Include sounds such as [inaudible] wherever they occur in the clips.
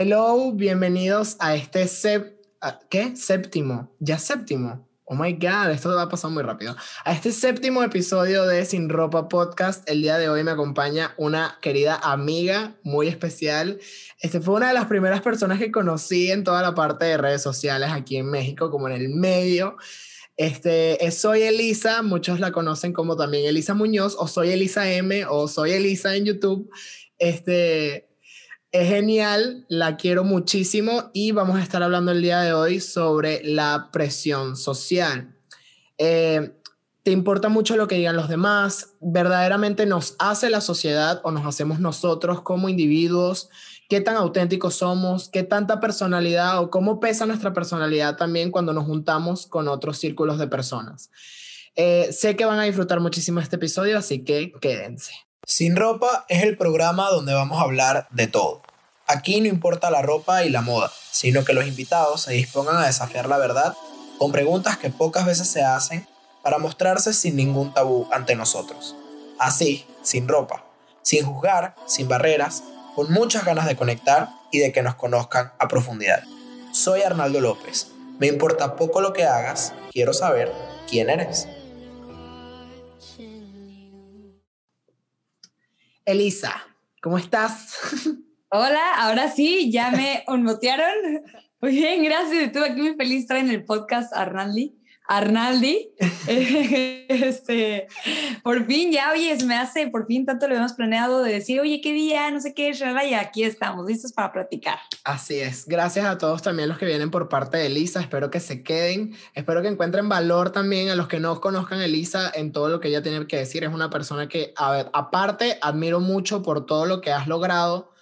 Hello, bienvenidos a este ¿qué? séptimo, ya séptimo. Oh my god, esto va a pasar muy rápido. A este séptimo episodio de Sin Ropa Podcast, el día de hoy me acompaña una querida amiga muy especial. Este fue una de las primeras personas que conocí en toda la parte de redes sociales aquí en México, como en el medio. Este, soy Elisa, muchos la conocen como también Elisa Muñoz, o soy Elisa M, o soy Elisa en YouTube. Este, es genial, la quiero muchísimo y vamos a estar hablando el día de hoy sobre la presión social. Eh, ¿Te importa mucho lo que digan los demás? ¿Verdaderamente nos hace la sociedad o nos hacemos nosotros como individuos? ¿Qué tan auténticos somos? ¿Qué tanta personalidad o cómo pesa nuestra personalidad también cuando nos juntamos con otros círculos de personas? Eh, sé que van a disfrutar muchísimo este episodio, así que quédense. Sin ropa es el programa donde vamos a hablar de todo. Aquí no importa la ropa y la moda, sino que los invitados se dispongan a desafiar la verdad con preguntas que pocas veces se hacen para mostrarse sin ningún tabú ante nosotros. Así, sin ropa, sin juzgar, sin barreras, con muchas ganas de conectar y de que nos conozcan a profundidad. Soy Arnaldo López. Me importa poco lo que hagas, quiero saber quién eres. Elisa, ¿cómo estás? Hola, ahora sí, ya me [laughs] unmutearon. Muy bien, gracias. Estuve aquí muy feliz estar en el podcast Arnaldi. Arnaldi, [laughs] este, por fin ya, oye, se me hace, por fin tanto lo hemos planeado de decir, oye, qué día, no sé qué, y aquí estamos, listos para platicar. Así es, gracias a todos también los que vienen por parte de Elisa, espero que se queden, espero que encuentren valor también a los que no conozcan a Elisa en todo lo que ella tiene que decir, es una persona que, a ver, aparte, admiro mucho por todo lo que has logrado.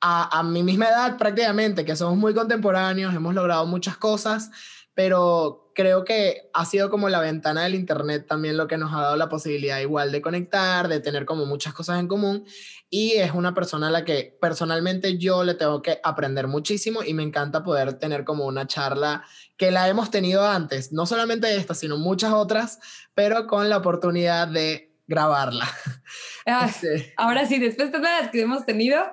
A, a mi misma edad prácticamente, que somos muy contemporáneos, hemos logrado muchas cosas, pero creo que ha sido como la ventana del Internet también lo que nos ha dado la posibilidad igual de conectar, de tener como muchas cosas en común. Y es una persona a la que personalmente yo le tengo que aprender muchísimo y me encanta poder tener como una charla que la hemos tenido antes, no solamente esta, sino muchas otras, pero con la oportunidad de grabarla. [laughs] Ah, este. ahora sí, después de todas las que hemos tenido,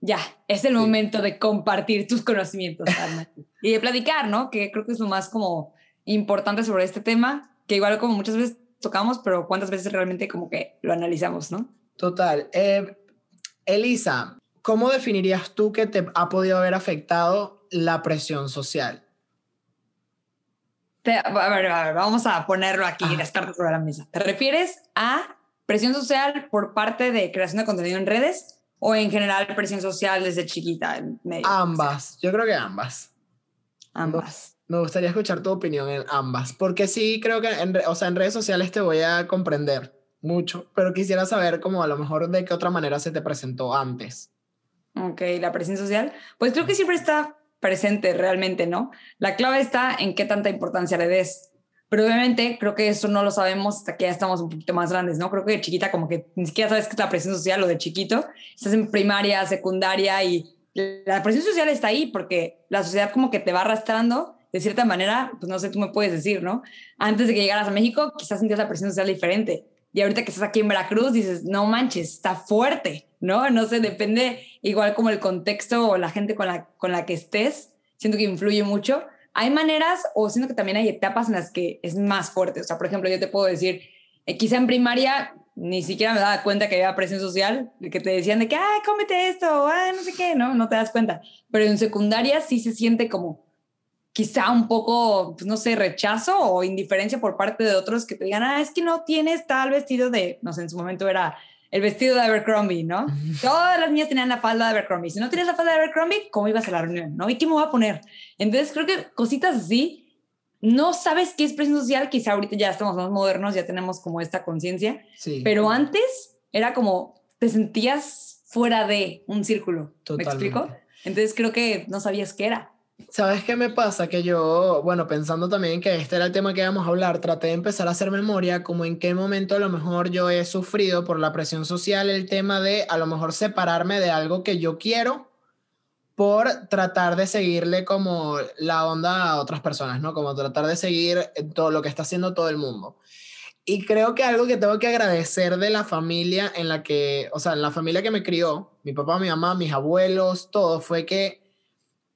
ya, es el momento de compartir tus conocimientos, y de platicar, ¿no? Que creo que es lo más como importante sobre este tema, que igual como muchas veces tocamos, pero cuántas veces realmente como que lo analizamos, ¿no? Total. Eh, Elisa, ¿cómo definirías tú que te ha podido haber afectado la presión social? a, ver, a, ver, vamos a ponerlo aquí, las cartas sobre la mesa. ¿Te refieres a presión social por parte de creación de contenido en redes o en general presión social desde chiquita? ambas, yo creo que ambas. Ambas. Me gustaría escuchar tu opinión en ambas, porque sí creo que en, o sea, en redes sociales te voy a comprender mucho, pero quisiera saber cómo a lo mejor de qué otra manera se te presentó antes. Ok, la presión social, pues creo que siempre está presente realmente, ¿no? La clave está en qué tanta importancia le des. Pero obviamente creo que eso no lo sabemos hasta que ya estamos un poquito más grandes, ¿no? Creo que de chiquita como que ni siquiera sabes qué es la presión social o de chiquito. Estás en primaria, secundaria y la presión social está ahí porque la sociedad como que te va arrastrando de cierta manera, pues no sé, tú me puedes decir, ¿no? Antes de que llegaras a México, quizás sentías la presión social diferente. Y ahorita que estás aquí en Veracruz, dices, no manches, está fuerte, ¿no? No sé, depende igual como el contexto o la gente con la, con la que estés, siento que influye mucho hay maneras o siento que también hay etapas en las que es más fuerte. O sea, por ejemplo, yo te puedo decir, eh, quizá en primaria ni siquiera me daba cuenta que había presión social, que te decían de que, ay, cómete esto, ay, no sé qué, no, no te das cuenta. Pero en secundaria sí se siente como quizá un poco, pues no sé, rechazo o indiferencia por parte de otros que te digan, ah, es que no tienes tal vestido de, no sé, en su momento era el vestido de Abercrombie, ¿no? Todas las niñas tenían la falda de Abercrombie. Si no tienes la falda de Abercrombie, ¿cómo ibas a la reunión? ¿No? ¿Y qué me voy a poner? Entonces creo que cositas así, no sabes qué es presión social, quizá ahorita ya estamos más modernos, ya tenemos como esta conciencia, sí. pero antes era como te sentías fuera de un círculo. ¿Me explico? Entonces creo que no sabías qué era. ¿Sabes qué me pasa? Que yo, bueno, pensando también que este era el tema que íbamos a hablar, traté de empezar a hacer memoria como en qué momento a lo mejor yo he sufrido por la presión social el tema de a lo mejor separarme de algo que yo quiero por tratar de seguirle como la onda a otras personas, ¿no? Como tratar de seguir todo lo que está haciendo todo el mundo. Y creo que algo que tengo que agradecer de la familia en la que, o sea, en la familia que me crió, mi papá, mi mamá, mis abuelos, todo, fue que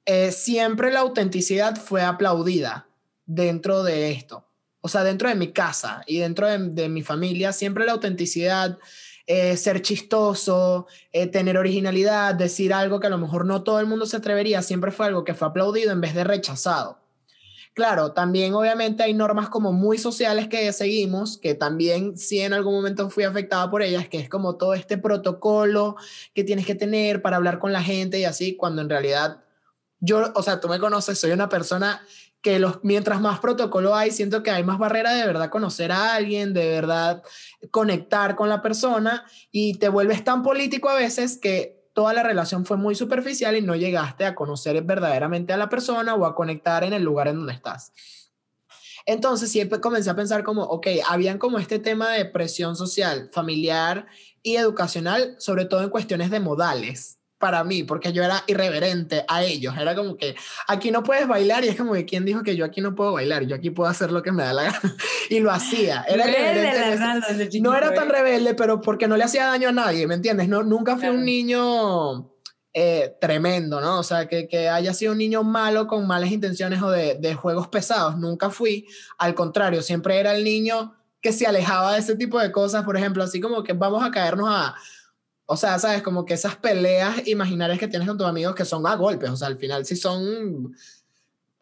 eh, siempre la autenticidad fue aplaudida dentro de esto. O sea, dentro de mi casa y dentro de, mi familia, siempre la autenticidad, eh, ser chistoso, eh, tener originalidad, decir algo que a lo mejor no todo el mundo se atrevería, siempre fue algo que fue aplaudido en vez de rechazado. Claro, también obviamente hay normas como muy sociales que seguimos, que también sí en algún momento fui afectada por ellas, que es como todo este protocolo que tienes que tener para hablar con la gente y así, cuando en realidad yo, o sea, tú me conoces, soy una persona que los, mientras más protocolo hay, siento que hay más barrera de verdad conocer a alguien, de verdad conectar con la persona y te vuelves tan político a veces que toda la relación fue muy superficial y no llegaste a conocer verdaderamente a la persona o a conectar en el lugar en donde estás. Entonces siempre comencé a pensar como, ok, habían como este tema de presión social, familiar y educacional, sobre todo en cuestiones de modales para mí, porque yo era irreverente a ellos. Era como que aquí no puedes bailar y es como que quién dijo que yo aquí no puedo bailar, yo aquí puedo hacer lo que me da la gana. [laughs] y lo hacía. Era irreverente. no era tan ¿eh? rebelde, pero porque no le hacía daño a nadie, ¿me entiendes? No, nunca fui un niño eh, tremendo, ¿no? O sea, que, que, haya sido un niño malo con malas intenciones o de, de juegos pesados. Nunca fui. Al contrario, siempre era el niño que se alejaba de ese tipo de cosas, por ejemplo, así como que vamos a caernos a o sea, sabes, como que esas peleas imaginarias que tienes con tus amigos que son a golpes, o sea, al final sí son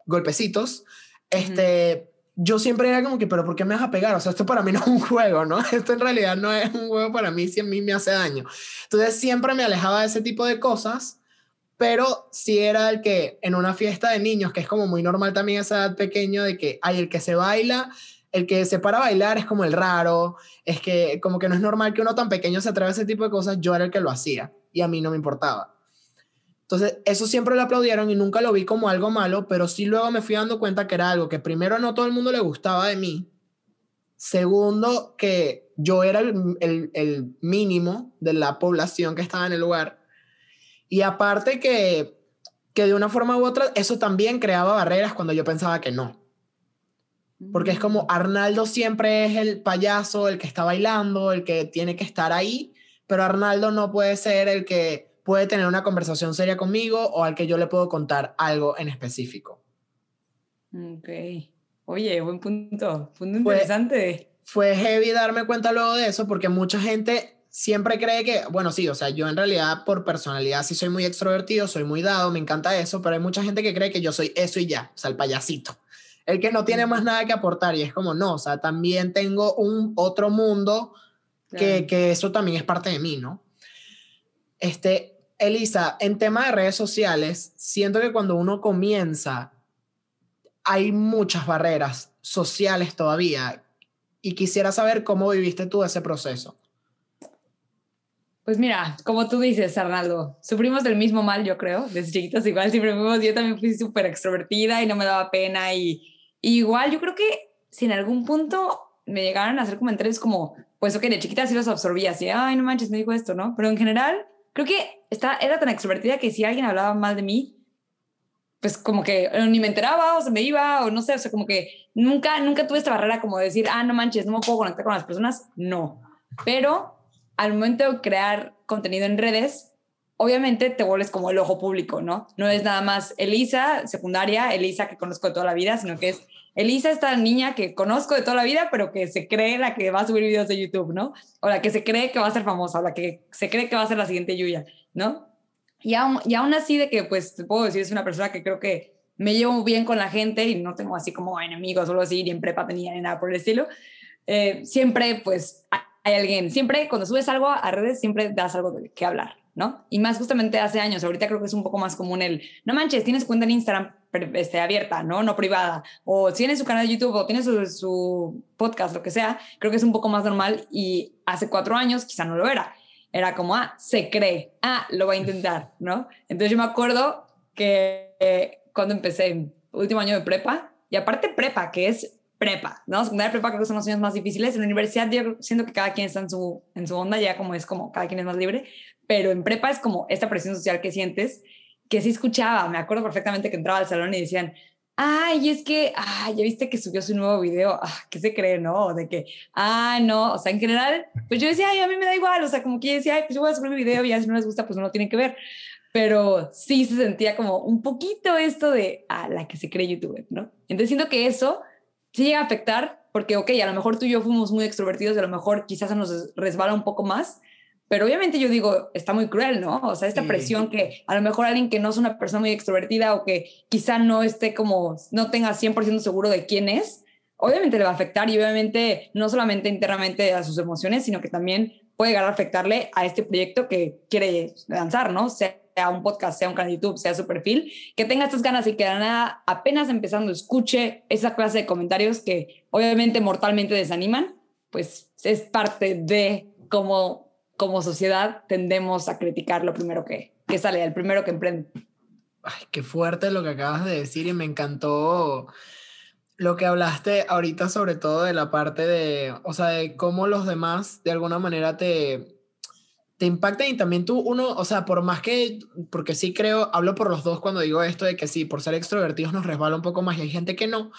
golpecitos, este, yo siempre era como que, pero ¿por qué me vas a pegar? O sea, esto para mí [laughs] no es un juego, ¿no? Esto en realidad no es un juego para mí si a mí me hace daño. Entonces siempre me alejaba de ese tipo de cosas, pero sí era el que en una fiesta de niños, que es como muy normal también esa edad pequeño, de que hay el que se baila el que se para a bailar es como el raro, es que como que no es normal que uno tan pequeño se atreva a ese tipo de cosas, yo era el que lo hacía y a mí no me importaba. Entonces, eso siempre lo aplaudieron y nunca lo vi como algo malo, pero sí luego me fui dando cuenta que era algo que primero no todo el mundo le gustaba de mí, segundo que yo era el, el, mínimo de la población que estaba en el lugar y aparte que, que de una forma u otra eso también creaba barreras cuando yo pensaba que no. Porque es como Arnaldo siempre es el payaso, el que está bailando, el que tiene que estar ahí, pero Arnaldo no puede ser el que puede tener una conversación seria conmigo o al que yo le puedo contar algo en específico. Ok. Oye, buen punto. Punto interesante. Fue heavy darme cuenta luego de eso porque mucha gente siempre cree que, bueno, sí, o sea, yo en realidad por personalidad sí soy muy extrovertido, soy muy dado, me encanta eso, pero hay mucha gente que cree que yo soy eso y ya, o sea, el payasito el que no tiene más nada que aportar y es como, no, o sea, también tengo un otro mundo que, que, eso también es parte de mí, ¿no? Este, Elisa, en tema de redes sociales, siento que cuando uno comienza, hay muchas barreras sociales todavía y quisiera saber cómo viviste tú ese proceso. Pues mira, como tú dices, Arnaldo, sufrimos del mismo mal, yo creo, desde chiquitos igual siempre fuimos, yo también fui súper extrovertida y no me daba pena y igual yo creo que si en algún punto me llegaran a hacer comentarios como, pues ok, de chiquita sí los absorbía, así, ay, no manches, me dijo esto, ¿no? Pero en general, creo que está, era tan extrovertida que si alguien hablaba mal de mí, pues como que ni me enteraba o se me iba o no sé, o sea, como que nunca, nunca tuve esta barrera como de decir, ah, no manches, no me puedo conectar con las personas, no. Pero al momento de crear contenido en redes, obviamente te vuelves como el ojo público, ¿no? No es nada más Elisa, secundaria, Elisa que conozco de toda la vida, sino que es Elisa, esta niña que conozco de toda la vida, pero que se cree la que va a subir videos de YouTube, ¿no? O la que se cree que va a ser famosa, o la que se cree que va a ser la siguiente Yuya, ¿no? Y aún, y aún así de que, pues, te puedo decir, es una persona que creo que me llevo bien con la gente y no tengo así como enemigos o algo así, ni en prepa ni nada por el estilo. Eh, siempre, pues, hay alguien, siempre cuando subes algo a redes, siempre das algo qué hablar, ¿no? Y más justamente hace años, ahorita creo que es un poco más común el, no manches, tienes cuenta en Instagram este, abierta, ¿no? No privada. O tienes su canal de YouTube o tienes su, su, podcast, lo que sea, creo que es un poco más normal y hace cuatro años quizá no lo era. Era como, ah, se cree, ah, lo va a intentar, ¿no? Entonces yo me acuerdo que eh, cuando empecé, último año de prepa, y aparte prepa, que es prepa, ¿no? Secundaria prepa creo que son los años más difíciles. En la universidad yo siento que cada quien está en su, en su onda, ya como es como cada quien es más libre, pero en prepa es como esta presión social que sientes, que sí escuchaba, me acuerdo perfectamente que entraba al salón y decían, ay, es que, ay, ya viste que subió su nuevo video, ah, ¿qué se cree, no? De que, ah, no, o sea, en general, pues yo decía, ay, a mí me da igual, o sea, como que decía, ay, pues yo voy a subir mi video y ya si no les gusta, pues no lo tienen que ver. pero sí se sentía como un poquito esto de a la que se cree youtuber, ¿no? Entonces siento que eso sí llega a afectar porque, ok, a lo mejor tú y yo fuimos muy extrovertidos, a lo mejor quizás se nos resbala un poco más, pero obviamente yo digo, está muy cruel, ¿no? O sea, esta presión que a lo mejor alguien que no es una persona muy extrovertida o que quizá no esté como, no tenga 100% seguro de quién es, obviamente le va a afectar y obviamente no solamente internamente a sus emociones, sino que también puede llegar a afectarle a este proyecto que quiere lanzar, ¿no? Sea un podcast, sea un canal de YouTube, sea su perfil, que tenga estas ganas y que de nada, apenas empezando, escuche esa clase de comentarios que obviamente mortalmente desaniman, pues es parte de cómo como sociedad tendemos a criticar lo primero que, que sale, el primero que emprende. Ay, qué fuerte lo que acabas de decir y me encantó lo que hablaste ahorita sobre todo de la parte de, o sea, de cómo los demás de alguna manera te, te impactan y también tú, uno, o sea, por más que, porque sí creo, hablo por los dos cuando digo esto de que sí, por ser extrovertidos nos resbala un poco más y hay gente que no,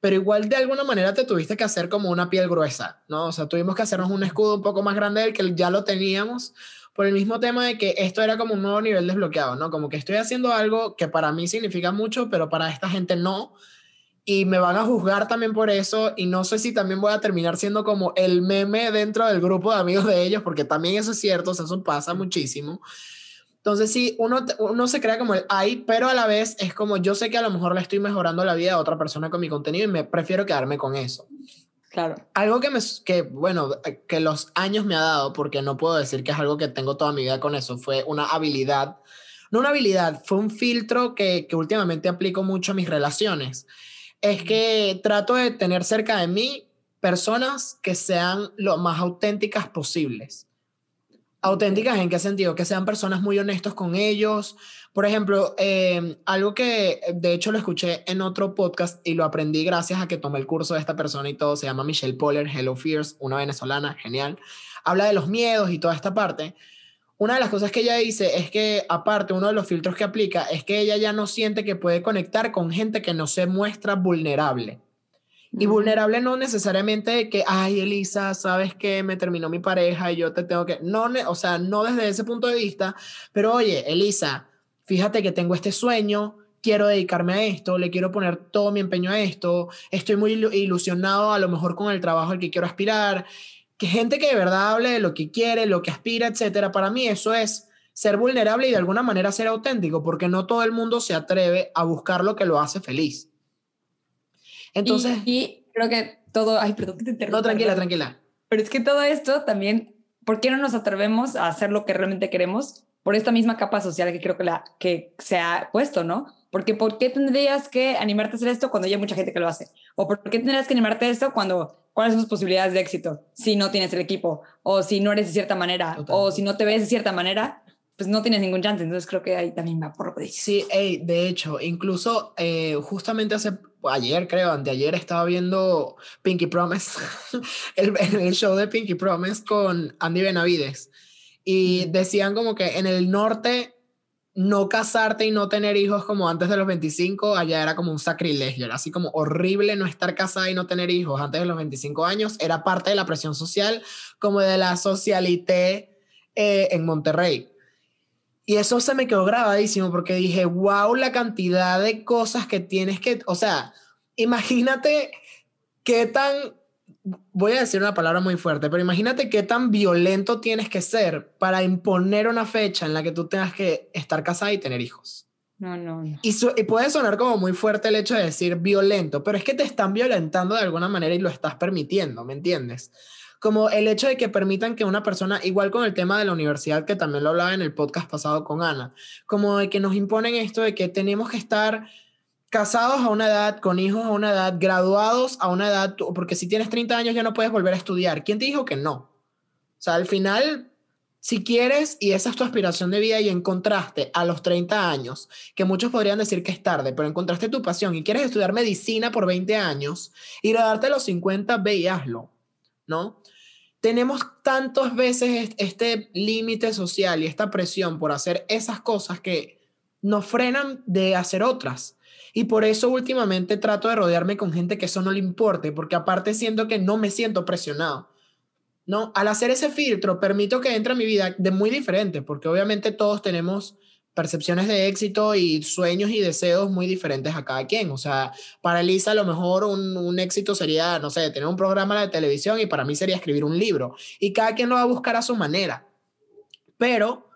pero igual de alguna manera te tuviste que hacer como una piel gruesa, ¿no? O sea, tuvimos que hacernos un escudo un poco más grande del que ya lo teníamos por el mismo tema de que esto era como un nuevo nivel desbloqueado, ¿no? Como que estoy haciendo algo que para mí significa mucho, pero para esta gente no. Y me van a juzgar también por eso y no sé si también voy a terminar siendo como el meme dentro del grupo de amigos de ellos, porque también eso es cierto, o sea, eso pasa muchísimo. Entonces sí, uno, uno se crea como el ay, pero a la vez es como yo sé que a lo mejor le estoy mejorando la vida a otra persona con mi contenido y me prefiero quedarme con eso. Claro. Algo que me, que bueno, que los años me ha dado, porque no puedo decir que es algo que tengo toda mi vida con eso, fue una habilidad, no una habilidad, fue un filtro que, que últimamente aplico mucho a mis relaciones. Es que trato de tener cerca de mí personas que sean lo más auténticas posibles. ¿Auténticas en qué sentido? Que sean personas muy honestos con ellos. Por ejemplo, eh, algo que de hecho lo escuché en otro podcast y lo aprendí gracias a que tomé el curso de esta persona y todo, se llama Michelle Poller, Hello Fears, una venezolana, genial. Habla de los miedos y toda esta parte. Una de las cosas que ella dice es que, aparte, uno de los filtros que aplica es que ella ya no siente que puede conectar con gente que no se muestra vulnerable. Y vulnerable no necesariamente que, ay, Elisa, sabes que me terminó mi pareja y yo te tengo que. No, o sea, no desde ese punto de vista, pero oye, Elisa, fíjate que tengo este sueño, quiero dedicarme a esto, le quiero poner todo mi empeño a esto, estoy muy ilusionado a lo mejor con el trabajo al que quiero aspirar. Que gente que de verdad hable de lo que quiere, lo que aspira, etcétera. Para mí eso es ser vulnerable y de alguna manera ser auténtico, porque no todo el mundo se atreve a buscar lo que lo hace feliz. Entonces. Y, creo que todo. Ay, perdón que te interrumpa. No, tranquila, tranquila. Pero es que todo esto también. ¿Por qué no nos atrevemos a hacer lo que realmente queremos? Por esta misma capa social que creo que, la, que se ha puesto, ¿no? Porque ¿por qué tendrías que animarte a hacer esto cuando hay mucha gente que lo hace? ¿O por qué tendrías que animarte a esto cuando cuáles son tus posibilidades de éxito si no tienes el equipo? O si no eres de cierta manera, o si no te ves de cierta manera, pues no tienes ningún chance. Entonces creo que ahí también va por lo que Sí, de hecho, incluso eh, justamente hace ayer creo, anteayer estaba viendo Pinky Promise, [laughs] el, el, show de Pinky Promise con Andy Benavides. Y decían como que en el norte no casarte y no tener hijos como antes de los 25, allá era como un sacrilegio, era así como horrible no estar casada y no tener hijos antes de los 25 años, era parte de la presión social, como de la socialité eh, en Monterrey. Y eso se me quedó grabadísimo porque dije, wow, la cantidad de cosas que tienes que, o sea, imagínate qué tan, voy a decir una palabra muy fuerte, pero imagínate qué tan violento tienes que ser para imponer una fecha en la que tú tengas que estar casada y tener hijos. No, no, no. Y, y, puede sonar como muy fuerte el hecho de decir violento, pero es que te están violentando de alguna manera y lo estás permitiendo, ¿me entiendes? como el hecho de que permitan que una persona, igual con el tema de la universidad, que también lo hablaba en el podcast pasado con Ana, como de que nos imponen esto de que tenemos que estar casados a una edad, con hijos a una edad, graduados a una edad, porque si tienes 30 años ya no puedes volver a estudiar. ¿Quién te dijo que no? O sea, al final, si quieres y esa es tu aspiración de vida y encontraste a los 30 años, que muchos podrían decir que es tarde, pero encontraste tu pasión y quieres estudiar medicina por 20 años y darte a los 50, ve y hazlo, ¿no? tenemos tantas veces este límite social y esta presión por hacer esas cosas que nos frenan de hacer otras. Y por eso últimamente trato de rodearme con gente que eso no le importe, porque aparte siento que no me siento presionado. ¿No? Al hacer ese filtro permito que entre a mi vida de muy diferente, porque obviamente todos tenemos percepciones de éxito y sueños y deseos muy diferentes a cada quien. O sea, para Elisa a lo mejor un, un, éxito sería, no sé, tener un programa de televisión y para mí sería escribir un libro. Y cada quien lo va a buscar a su manera. Pero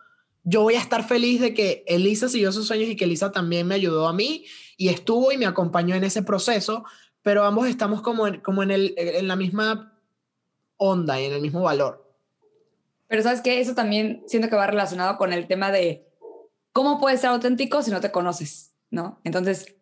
yo voy a estar feliz de que Elisa siguió sus sueños y que Elisa también me ayudó a mí y estuvo y me acompañó en ese proceso, pero ambos estamos como en, como en, el, en la misma onda y en el mismo valor. Pero sabes que eso también siento que va relacionado con el tema de ¿cómo puedes ser auténtico si no te conoces? ¿No? Entonces,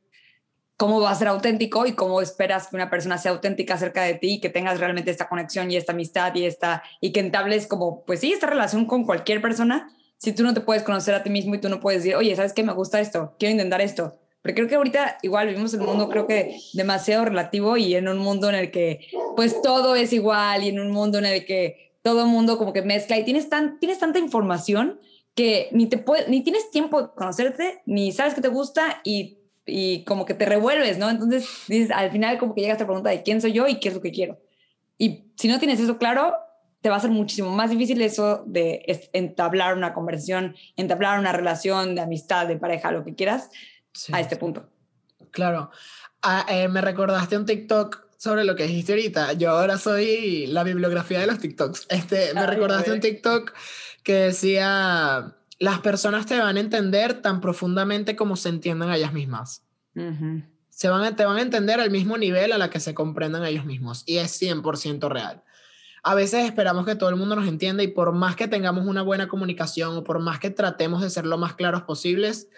¿cómo va a ser auténtico y cómo esperas que una persona sea auténtica acerca de ti y que tengas realmente esta conexión y esta amistad y esta y que entables como, pues sí, esta relación con cualquier persona si tú no te puedes conocer a ti mismo y tú no puedes decir, oye, ¿sabes qué? Me gusta esto, quiero intentar esto. Pero creo que ahorita igual vivimos en un mundo creo que demasiado relativo y en un mundo en el que pues todo es igual y en un mundo en el que todo el mundo como que mezcla y tienes, tan, tienes tanta información que ni, te puede, ni tienes tiempo de conocerte, ni sabes que te gusta y, y como que te revuelves, ¿no? Entonces, dices, al final como que llega esta pregunta de quién soy yo y qué es lo que quiero. Y si no tienes eso claro, te va a ser muchísimo más difícil eso de entablar una conversación, entablar una relación de amistad, de pareja, lo que quieras, a este punto. Claro. Ah, eh, me recordaste un TikTok sobre lo que dijiste ahorita. Yo ahora soy la bibliografía de los TikToks. Este, me recordaste un TikTok que decía, las personas te van a entender tan profundamente como se entiendan a ellas mismas. se van a, te van a entender al mismo nivel a la que se comprendan ellos mismos. Y es 100% real. A veces esperamos que todo el mundo nos entienda y por más que tengamos una buena comunicación o por más que tratemos de ser lo más claros posibles,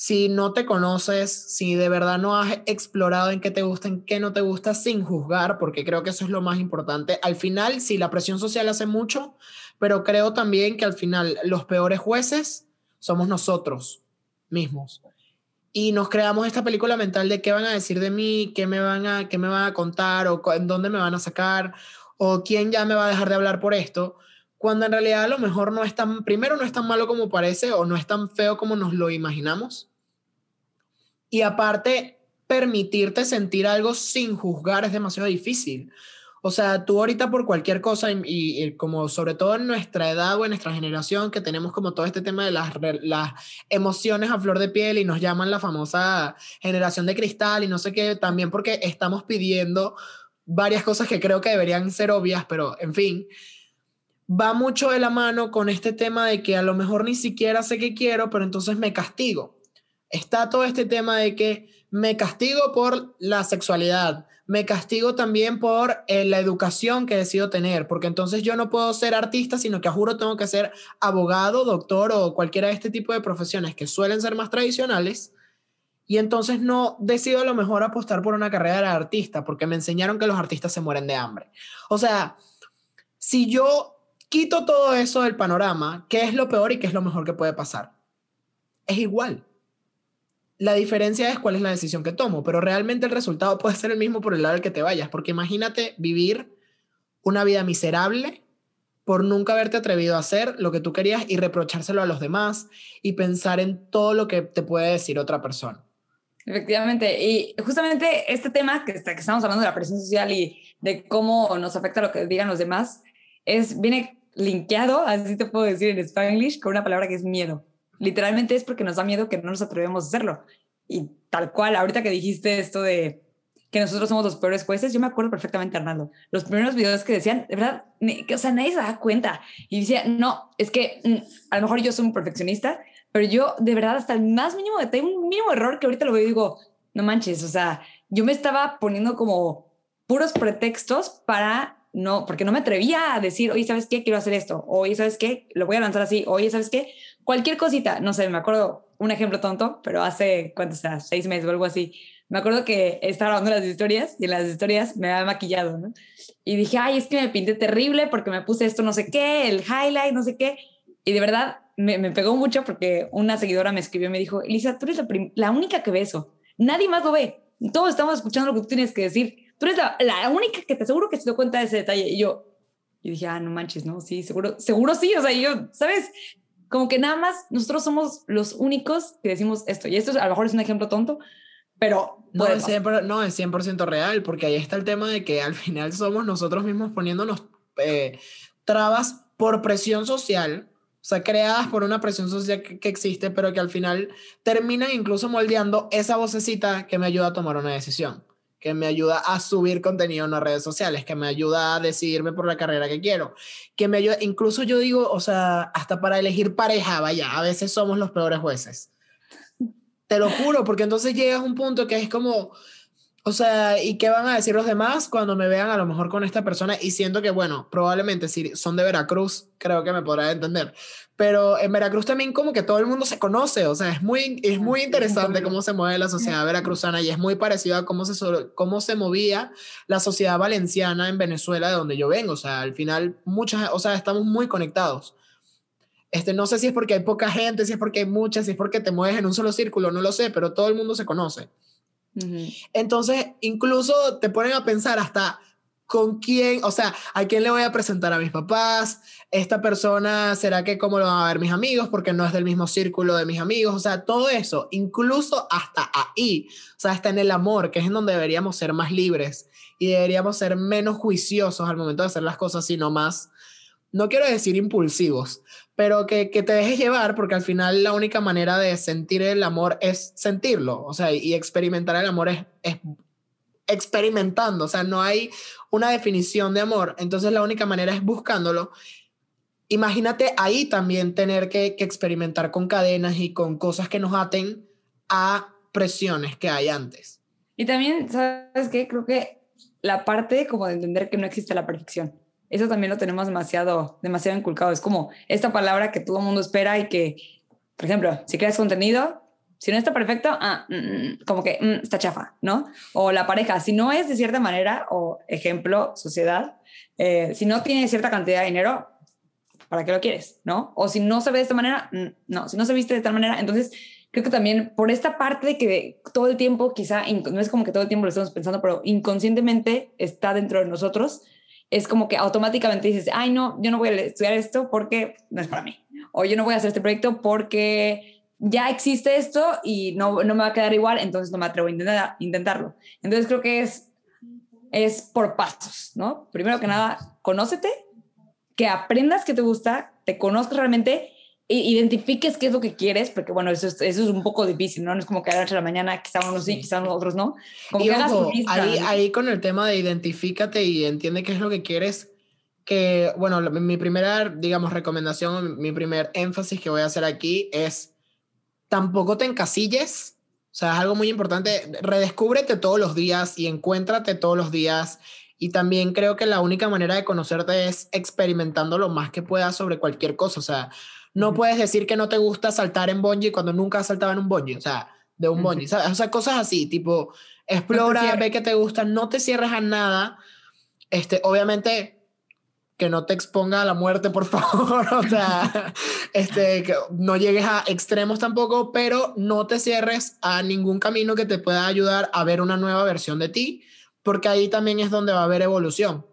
si no te conoces, si de verdad no has explorado en qué te gusta, en qué no te gusta, sin juzgar, porque creo que eso es lo más importante. Al final, sí, la presión social hace mucho, pero creo también que al final los peores jueces somos nosotros mismos. Y nos creamos esta película mental de qué van a decir de mí, qué me van a, qué me van a contar o en dónde me van a sacar o quién ya me va a dejar de hablar por esto, cuando en realidad a lo mejor no es tan, primero no es tan malo como parece o no es tan feo como nos lo imaginamos. Y aparte, permitirte sentir algo sin juzgar es demasiado difícil. O sea, tú ahorita por cualquier cosa, y, como sobre todo en nuestra edad o en nuestra generación, que tenemos como todo este tema de las, las emociones a flor de piel y nos llaman la famosa generación de cristal y no sé qué, también porque estamos pidiendo varias cosas que creo que deberían ser obvias, pero en fin, va mucho de la mano con este tema de que a lo mejor ni siquiera sé qué quiero, pero entonces me castigo. Está todo este tema de que me castigo por la sexualidad, me castigo también por eh, la educación que decido tener, porque entonces yo no puedo ser artista, sino que a juro tengo que ser abogado, doctor o cualquiera de este tipo de profesiones que suelen ser más tradicionales. Y entonces no decido a lo mejor apostar por una carrera de artista, porque me enseñaron que los artistas se mueren de hambre. O sea, si yo quito todo eso del panorama, ¿qué es lo peor y qué es lo mejor que puede pasar? Es igual. La diferencia es cuál es la decisión que tomo, pero realmente el resultado puede ser el mismo por el lado al que te vayas, porque imagínate vivir una vida miserable por nunca haberte atrevido a hacer lo que tú querías y reprochárselo a los demás y pensar en todo lo que te puede decir otra persona. Efectivamente, y justamente este tema que, que estamos hablando de la presión social y de cómo nos afecta lo que digan los demás, es, viene linkeado, así te puedo decir en Spanglish, con una palabra que es miedo literalmente es porque nos da miedo que no nos atrevemos a hacerlo. Y tal cual, ahorita que dijiste esto de que nosotros somos los peores jueces, yo me acuerdo perfectamente, Arnaldo, los primeros videos que decían, de verdad, que, o sea, nadie se da cuenta. Y decía, no, es que mm, a lo mejor yo soy un perfeccionista, pero yo de verdad hasta el más mínimo detalle, un mínimo error que ahorita lo veo y digo, no manches, o sea, yo me estaba poniendo como puros pretextos para no, porque no me atrevía a decir, oye, ¿sabes qué? Quiero hacer esto. Oye, ¿sabes qué? Lo voy a lanzar así. Oye, ¿sabes qué? Cualquier cosita, no sé, me acuerdo un ejemplo tonto, pero hace, ¿cuánto sea? Seis meses o algo así. Me acuerdo que estaba grabando las historias y en las historias me había maquillado, ¿no? Y dije, ay, es que me pinté terrible porque me puse esto no sé qué, el highlight, no sé qué. Y de verdad me, me pegó mucho porque una seguidora me escribió me dijo, Elisa, tú eres la, la, única que ve eso. Nadie más lo ve. Todos estamos escuchando lo que tú tienes que decir. Tú eres la, la única que te aseguro que se dio cuenta de ese detalle. Y yo, y dije, ah, no manches, no, sí, seguro, seguro sí. O sea, yo, ¿sabes? Como que nada más nosotros somos los únicos que decimos esto. Y esto a lo mejor es un ejemplo tonto, pero... No es, 100%, no, es 100% real, porque ahí está el tema de que al final somos nosotros mismos poniéndonos eh, trabas por presión social. O sea, creadas por una presión social que, que, existe, pero que al final terminan incluso moldeando esa vocecita que me ayuda a tomar una decisión, que me ayuda a subir contenido en las redes sociales, que me ayuda a decidirme por la carrera que quiero, que me ayuda, incluso yo digo, o sea, hasta para elegir pareja, vaya, a veces somos los peores jueces. Te lo juro, porque entonces llegas a un punto que es como, o sea, ¿y qué van a decir los demás cuando me vean a lo mejor con esta persona? Y siento que, bueno, probablemente si son de Veracruz, creo que me podrá entender. Pero en Veracruz también como que todo el mundo se conoce, o sea, es muy, es muy interesante cómo se mueve la sociedad veracruzana y es muy parecido a cómo se, cómo se movía la sociedad valenciana en Venezuela, de donde yo vengo. O sea, al final, muchas, o sea, estamos muy conectados. Este, no sé si es porque hay poca gente, si es porque hay mucha, si es porque te mueves en un solo círculo, no lo sé, pero todo el mundo se conoce. Entonces, incluso te ponen a pensar hasta con quién, o sea, a quién le voy a presentar a mis papás, esta persona, ¿será que cómo lo van a ver mis amigos? Porque no es del mismo círculo de mis amigos, o sea, todo eso, incluso hasta ahí, o sea, hasta en el amor, que es en donde deberíamos ser más libres y deberíamos ser menos juiciosos al momento de hacer las cosas, sino más, no quiero decir impulsivos, pero que, que, te dejes llevar, porque al final la única manera de sentir el amor es sentirlo, o sea, y experimentar el amor es, es experimentando, o sea, no hay una definición de amor, entonces la única manera es buscándolo. Imagínate ahí también tener que, que experimentar con cadenas y con cosas que nos aten a presiones que hay antes. Y también, ¿sabes qué? Creo que la parte como de entender que no existe la perfección eso también lo tenemos demasiado, demasiado inculcado. Es como esta palabra que todo el mundo espera y que, por ejemplo, si creas contenido, si no está perfecto, ah, mm, mm, como que mm, está chafa, ¿no? O la pareja, si no es de cierta manera, o ejemplo, sociedad, eh, si no tiene cierta cantidad de dinero, ¿para qué lo quieres? ¿No? O si no se ve de esta manera, no, si no se viste de esta manera, entonces creo que también por esta parte de que todo el tiempo, quizá, no es como que todo el tiempo lo estamos pensando, pero inconscientemente está dentro de nosotros, es como que automáticamente dices, ay, no, yo no voy a estudiar esto porque no es para mí. O yo no voy a hacer este proyecto porque ya existe esto y no, no me va a quedar igual, entonces no me atrevo a intentar, intentarlo. Entonces creo que es, es por pasos, ¿no? Primero que nada, conócete, que aprendas que te gusta, te conozcas realmente identifiques qué es lo que quieres, porque bueno, eso es, eso es un poco difícil, ¿no? No es como que a la mañana, quizá unos sí, quizá otros no. Como que hagas ahí, ahí con el tema de identifícate y entiende qué es lo que quieres, que bueno, mi primera, digamos, recomendación, mi primer énfasis que voy a hacer aquí es tampoco te encasilles, o sea, es algo muy importante, redescúbrete todos los días y encuéntrate todos los días. Y también creo que la única manera de conocerte es experimentando lo más que puedas sobre cualquier cosa. O sea, no puedes decir que no te gusta saltar en bungee cuando nunca has saltado en un bungee, o sea, de un bungee, o sea, cosas así, tipo, explora, ve que te gusta, no te cierres a nada. Este, obviamente que no te exponga a la muerte, por [laughs] favor, o sea, este, que no llegues a extremos tampoco, pero no te cierres a ningún camino que te pueda ayudar a ver una nueva versión de ti, porque ahí también es donde va a haber evolución.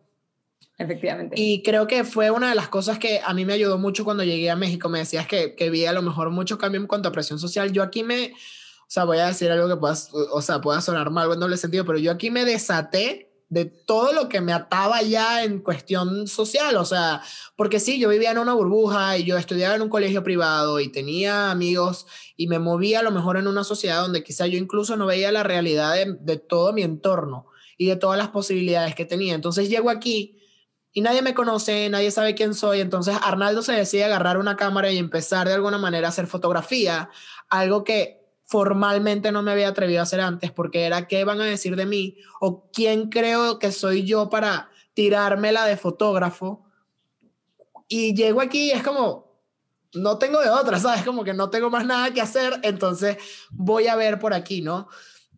Efectivamente. Y creo que fue una de las cosas que a mí me ayudó mucho cuando llegué a México. Me decías que, que vi a lo mejor mucho cambio en cuanto a presión social. Yo aquí me, o sea, voy a decir algo que pueda, o sea, pueda sonar mal en doble sentido, pero yo aquí me desaté de todo lo que me ataba ya en cuestión social, o sea, porque sí, yo vivía en una burbuja y yo estudiaba en un colegio privado y tenía amigos y me movía a lo mejor en una sociedad donde quizá yo incluso no veía la realidad de, de todo mi entorno y de todas las posibilidades que tenía. Entonces llego aquí y nadie me conoce, nadie sabe quién soy. Entonces Arnaldo se decide agarrar una cámara y empezar de alguna manera a hacer fotografía, algo que formalmente no me había atrevido a hacer antes porque era qué van a decir de mí o quién creo que soy yo para tirármela de fotógrafo. Y llego aquí y es como, no tengo de otra, ¿sabes? Como que no tengo más nada que hacer, entonces voy a ver por aquí, ¿no?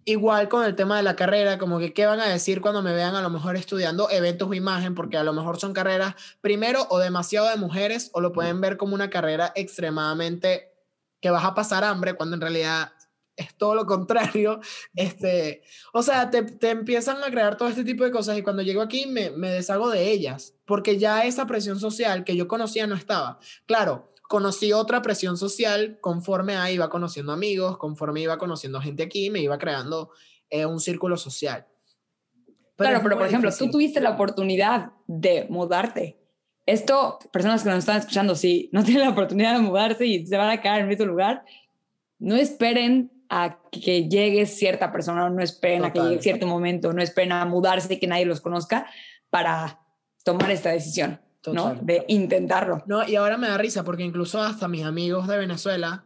Igual con el tema de la carrera, como que qué van a decir cuando me vean a lo mejor estudiando eventos o imagen, porque a lo mejor son carreras primero o demasiado de mujeres o lo pueden ver como una carrera extremadamente que vas a pasar hambre cuando en realidad es todo lo contrario. Este, o sea, te, te empiezan a crear todo este tipo de cosas y cuando llego aquí me, me deshago de ellas, porque ya esa presión social que yo conocía no estaba. Claro, conocí otra presión social conforme a iba conociendo amigos, conforme iba conociendo gente aquí, me iba creando eh, un círculo social. claro, pero por ejemplo, tú tuviste la oportunidad de mudarte. esto, personas que nos están escuchando, si no [laughs] tienen la oportunidad de mudarse y se van a quedar en el mismo lugar, no esperen a que llegue cierta persona, no esperen a que llegue cierto momento, no esperen a mudarse y que nadie los conozca para tomar esta decisión, ¿no? De intentarlo. No, y ahora me da risa porque incluso hasta mis amigos de Venezuela,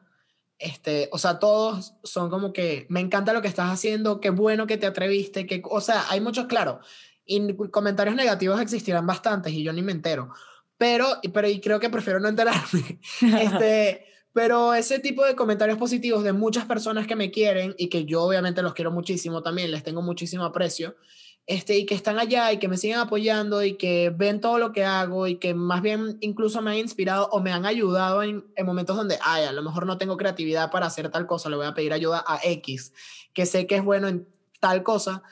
este, o sea, todos son como que me encanta lo que estás haciendo, qué bueno que te atreviste, que, o sea, hay muchos, claro, y comentarios negativos existirán bastantes y yo ni me entero, pero, pero y creo que prefiero no enterarme. [laughs] este, pero ese tipo de comentarios positivos de muchas personas que me quieren y que yo obviamente los quiero muchísimo también, les tengo muchísimo aprecio, este, y que están allá y que me siguen apoyando y que ven todo lo que hago y que más bien incluso me han inspirado o me han ayudado en, en momentos donde, ay, a lo mejor no tengo creatividad para hacer tal cosa, le voy a pedir ayuda a X, que sé que es bueno en tal cosa,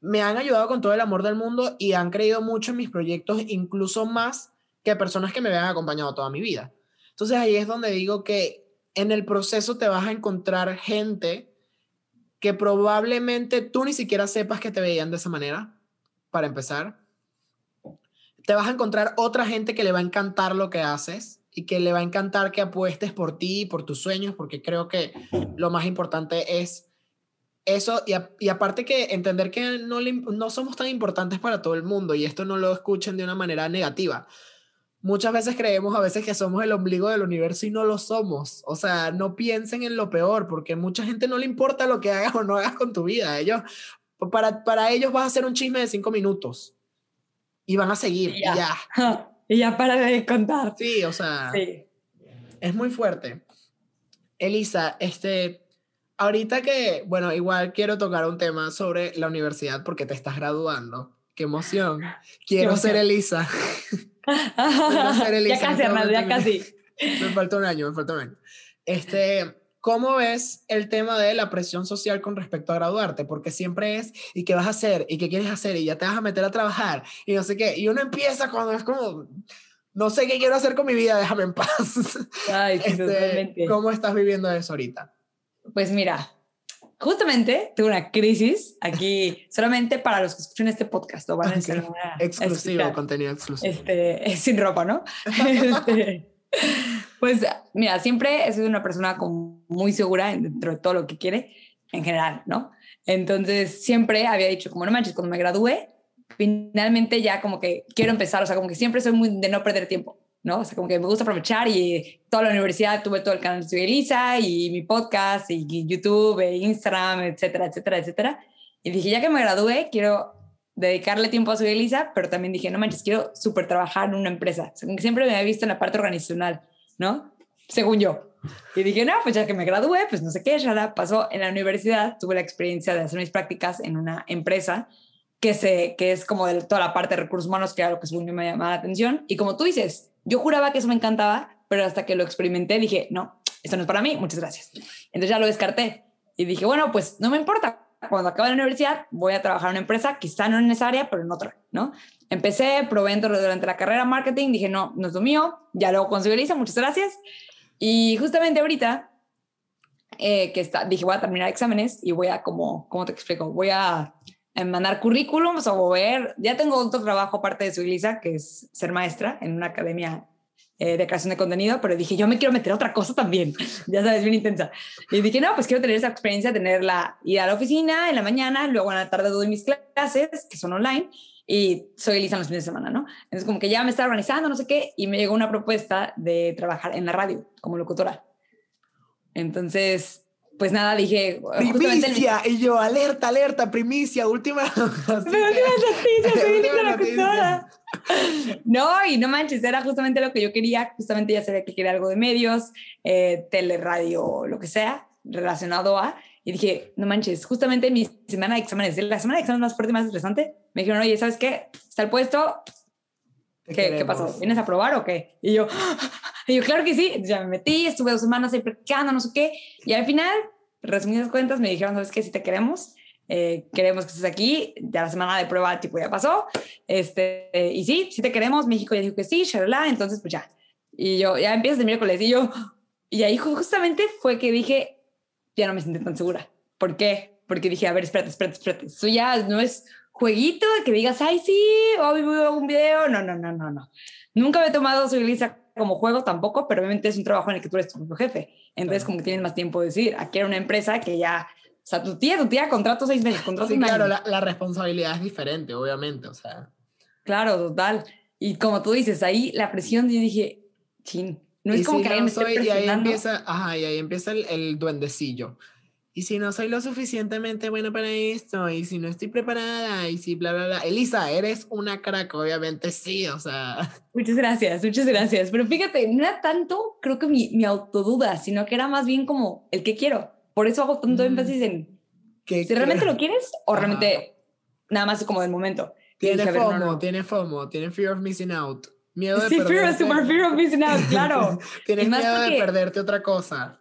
me han ayudado con todo el amor del mundo y han creído mucho en mis proyectos, incluso más que personas que me habían acompañado toda mi vida. Entonces ahí es donde digo que en el proceso te vas a encontrar gente que probablemente tú ni siquiera sepas que te veían de esa manera, para empezar. Te vas a encontrar otra gente que le va a encantar lo que haces y que le va a encantar que apuestes por ti y por tus sueños, porque creo que lo más importante es eso, y, y, aparte que entender que no, no somos tan importantes para todo el mundo, y esto no lo escuchen de una manera negativa muchas veces creemos a veces que somos el ombligo del universo y no lo somos. O sea, no piensen en lo peor, porque mucha gente no le importa lo que hagas o no hagas con tu vida. Ellos, para, para ellos vas a hacer un chisme de cinco minutos y van a seguir y ya. [laughs] Y ya, para de contar. Sí, o sea, es muy fuerte. Elisa, este, ahorita que, bueno, igual quiero tocar un tema sobre la universidad porque te estás graduando. Qué emoción. Quiero ser Elisa. [laughs] [laughs] ya casi, Arnaldo, ya casi. [laughs] Me falta un año, me falta un año. Este, ¿Cómo ves el tema de la presión social con respecto a graduarte? Porque siempre es, ¿y qué vas a hacer? ¿Y qué quieres hacer? Y ya te vas a meter a trabajar. Y no sé qué. Y uno empieza cuando es como, no sé qué quiero hacer con mi vida, déjame en paz. Ay, [laughs] este, ¿Cómo estás viviendo eso ahorita? Pues mira, justamente tuve una crisis aquí [laughs] solamente para los que escuchan este podcast. van exclusivo, contenido exclusivo. Este, [laughs] sin ropa, ¿no? este, pues mira, siempre he sido una persona como muy segura dentro de todo lo que quiere en general, ¿no? Entonces siempre había dicho, como no manches, cuando me gradué, finalmente ya como que quiero empezar, o sea, como que siempre soy muy de no perder tiempo. ¿No? O sea, como que me gusta aprovechar y toda la universidad tuve todo el canal de Elisa y mi podcast y YouTube e Instagram, etcétera, etcétera, etcétera. Y dije, ya que me gradué, quiero dedicarle tiempo a Soy Elisa, pero también dije, no manches, quiero súper trabajar en una empresa. O sea, siempre me había visto en la parte organizacional, ¿no? Según yo. Y dije, no, pues ya que me gradué, pues no sé qué, ya pasó en la universidad, tuve la experiencia de hacer mis prácticas en una empresa que, se, que es como de toda la parte de recursos humanos, que era lo que según yo me llamaba la atención. Y como tú dices, yo juraba que eso me encantaba, pero hasta que lo experimenté dije, no, esto no es para mí, muchas gracias. Entonces ya lo descarté y dije, bueno, pues no me importa. Cuando acabe la universidad voy a trabajar en una empresa, quizá no en esa área, pero en otra, ¿no? Empecé, probé durante la carrera marketing, dije, no, no es lo mío, ya luego conseguí muchas gracias. Y justamente ahorita, eh, que está, dije, voy a terminar exámenes y voy a, como, ¿cómo te explico? Voy a mandar currículums o ver, ya tengo otro trabajo aparte de su Lisa, que es ser maestra en una academia eh, de creación de contenido, pero dije, yo me quiero meter a otra cosa también, [laughs] ya sabes, bien intensa. Y dije, no, pues quiero tener esa experiencia, tenerla, ir a la oficina en la mañana, luego en la tarde doy mis clases, que son online, y soy Elisa en los fines de semana, ¿no? Entonces como que ya me estaba organizando, no sé qué, y me llegó una propuesta de trabajar en la radio como locutora. Entonces pues nada, dije... Primicia, y yo, alerta, alerta, primicia, última... [laughs] última [laughs] noticia, No, y no manches, era justamente lo que yo quería, justamente ya sabía que quería algo de medios, eh, teleradio, lo que sea, relacionado a, y dije, no manches, justamente mi semana de exámenes, la semana de exámenes más fuerte y más estresante, me dijeron, oye, ¿sabes qué? Está el puesto, ¿Qué, ¿Qué, pasó? ¿Vienes a probar o qué? Y yo, y yo, claro que sí. Ya me metí, estuve dos semanas ahí practicando, no sé qué. Y al final, resumidas cuentas, me dijeron, ¿sabes qué? Si te queremos, eh, queremos que estés aquí. Ya la semana de prueba, tipo, ya pasó. Este, y sí, si te queremos. México ya dijo que sí, shalala. Entonces, pues ya. Y yo, ya empiezas el miércoles. Y yo, y ahí justamente fue que dije, ya no me sentí tan segura. ¿Por qué? Porque dije, a ver, espérate, espérate, espérate. Eso ya no es jueguito que digas, ay, sí, hoy veo un video. No, no, no, no, no. Nunca me he tomado Soy Lisa como juego tampoco, pero obviamente es un trabajo en el que tú eres tu propio jefe. Entonces, como que tienes más tiempo de decir, aquí era una empresa que ya, o sea, tu tía, tu tía, contrato seis meses, contrato Sí, claro, la, la responsabilidad es diferente, obviamente, o sea. Claro, total. Y como tú dices, ahí la presión, yo dije, chin, no es y como si que alguien me esté soy- y ahí presionando. empieza, ajá, y ahí empieza el, el duendecillo. Y si no soy lo suficientemente buena para esto, y si no estoy preparada, y si bla, bla, bla. Elisa, eres una crack, obviamente sí, o sea. [laughs] Muchas gracias, muchas gracias. Pero fíjate, no era tanto, creo que mi, mi autoduda, sino que era más bien como el que quiero. Por eso hago tanto Mm. énfasis en que si realmente que- lo quieres o Ajá. realmente nada más como del momento. Tiene FOMO, no, no. tiene FOMO, tiene fear of missing out. Miedo de Sí, fear, super fear of missing out, claro. [laughs] Tienes miedo de porque- perderte otra cosa.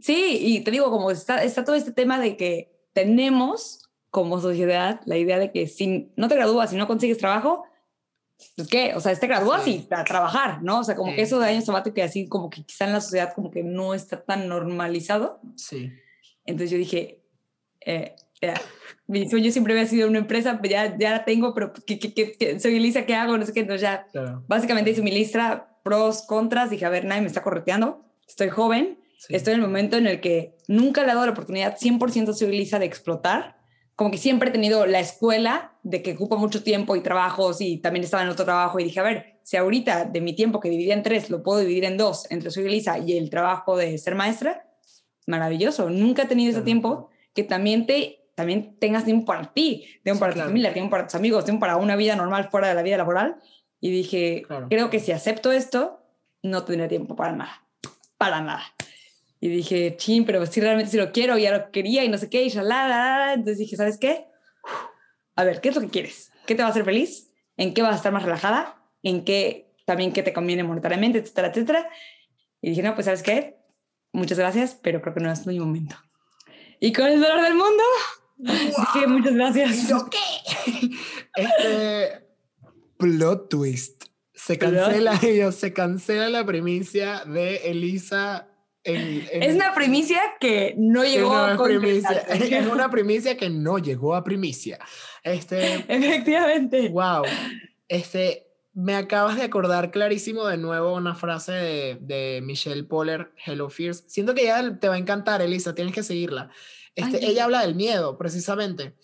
Sí, y te digo, como está, está todo este tema de que tenemos como sociedad la idea de que si no te gradúas y no consigues trabajo, pues qué, o sea, te gradúas Sí. y a trabajar, ¿no? O sea, como Sí. que eso de año sabático que así como que quizá en la sociedad como que no está tan normalizado. Sí. Entonces yo dije, eh, ya, mi sueño siempre había sido una empresa, pues ya, ya la tengo, pero pues, ¿qué, qué, qué- qué- soy Elisa, ¿qué hago? No sé qué, entonces ya Claro. básicamente hice mi lista, pros, contras, dije, a ver, nadie me está correteando, estoy joven, sí. estoy en el momento en el que nunca le he dado la oportunidad 100% soy Lisa de explotar. Como que siempre he tenido la escuela de que ocupa mucho tiempo y trabajos y también estaba en otro trabajo y dije, a ver, si ahorita de mi tiempo que dividía en tres lo puedo dividir en dos entre soy Lisa y el trabajo de ser maestra, maravilloso. Nunca he tenido ese Claro. tiempo que también te también tengas tiempo para ti, tiempo Sí, para claro. tu familia, tiempo para tus amigos, tiempo para una vida normal fuera de la vida laboral. Y dije, Claro. creo que si acepto esto, no tendré tiempo para nada, para nada. Y dije, chin, pero si realmente si lo quiero, ya lo quería y no sé qué, y shalala. Entonces dije, ¿sabes qué? A ver, ¿qué es lo que quieres? ¿Qué te va a hacer feliz? ¿En qué vas a estar más relajada? ¿En qué también qué te conviene monetariamente, etcétera, etcétera? Y dije, no, pues ¿sabes qué? Muchas gracias, pero creo que no es mi momento. Y con el dolor del mundo, dije, muchas gracias. ¿Y yo qué? [laughs] Este. Plot twist. Se cancela, ellos, [laughs] se cancela la primicia de Elisa. En, en- Es una primicia que no llegó a primicia. [laughs] Es una primicia que no llegó a primicia. Este. Efectivamente. Wow. Este. Me acabas de acordar clarísimo de nuevo una frase de, de Michelle Poller, Hello Fears. Siento que ya te va a encantar, Elisa, tienes que seguirla. Este, Ay, ella habla del miedo, precisamente.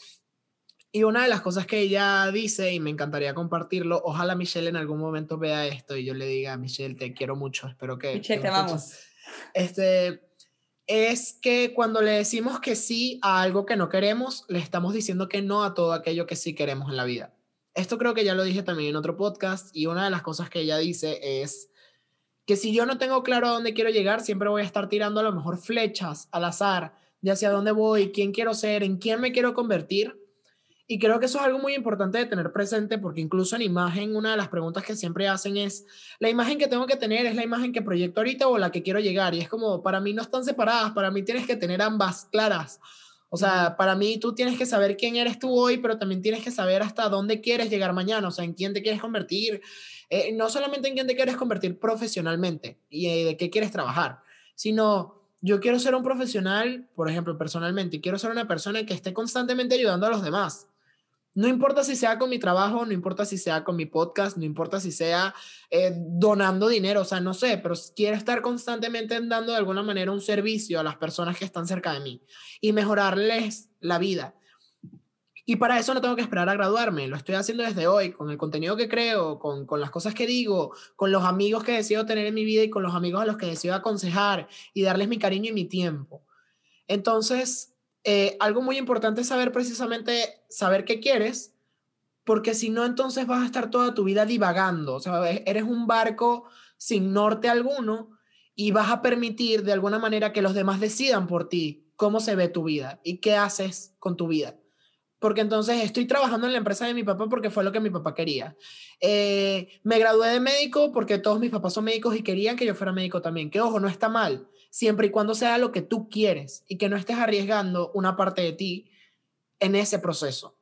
Y una de las cosas que ella dice, y me encantaría compartirlo, ojalá Michelle en algún momento vea esto y yo le diga, Michelle, te quiero mucho, espero que... Michelle, te me escuches". Este, es que cuando le decimos que sí a algo que no queremos, le estamos diciendo que no a todo aquello que sí queremos en la vida. Esto creo que ya lo dije también en otro podcast y una de las cosas que ella dice es que si yo no tengo claro a dónde quiero llegar, siempre voy a estar tirando a lo mejor flechas al azar de hacia dónde voy, quién quiero ser, en quién me quiero convertir. Y creo que eso es algo muy importante de tener presente porque incluso en imagen, una de las preguntas que siempre hacen es, la imagen que tengo que tener es la imagen que proyecto ahorita o la que quiero llegar. Y es como, para mí no están separadas, para mí tienes que tener ambas claras. O sea, para mí tú tienes que saber quién eres tú hoy, pero también tienes que saber hasta dónde quieres llegar mañana, o sea, en quién te quieres convertir. Eh, no solamente en quién te quieres convertir profesionalmente y eh, de qué quieres trabajar, sino yo quiero ser un profesional, por ejemplo, personalmente, y quiero ser una persona que esté constantemente ayudando a los demás. No importa si sea con mi trabajo, no importa si sea con mi podcast, no importa si sea eh, donando dinero, o sea, no sé, pero quiero estar constantemente dando de alguna manera un servicio a las personas que están cerca de mí y mejorarles la vida. Y para eso no tengo que esperar a graduarme, lo estoy haciendo desde hoy, con el contenido que creo, con, con las cosas que digo, con los amigos que decido tener en mi vida y con los amigos a los que decido aconsejar y darles mi cariño y mi tiempo. Entonces, eh, algo muy importante es saber precisamente, saber qué quieres, porque si no, entonces vas a estar toda tu vida divagando, o sea, e- eres un barco sin norte alguno y vas a permitir de alguna manera que los demás decidan por ti cómo se ve tu vida y qué haces con tu vida. Porque entonces estoy trabajando en la empresa de mi papá porque fue lo que mi papá quería. Eh, me gradué de médico porque todos mis papás son médicos y querían que yo fuera médico también. Que ojo, no está mal, siempre y cuando sea lo que tú quieres y que no estés arriesgando una parte de ti en ese proceso.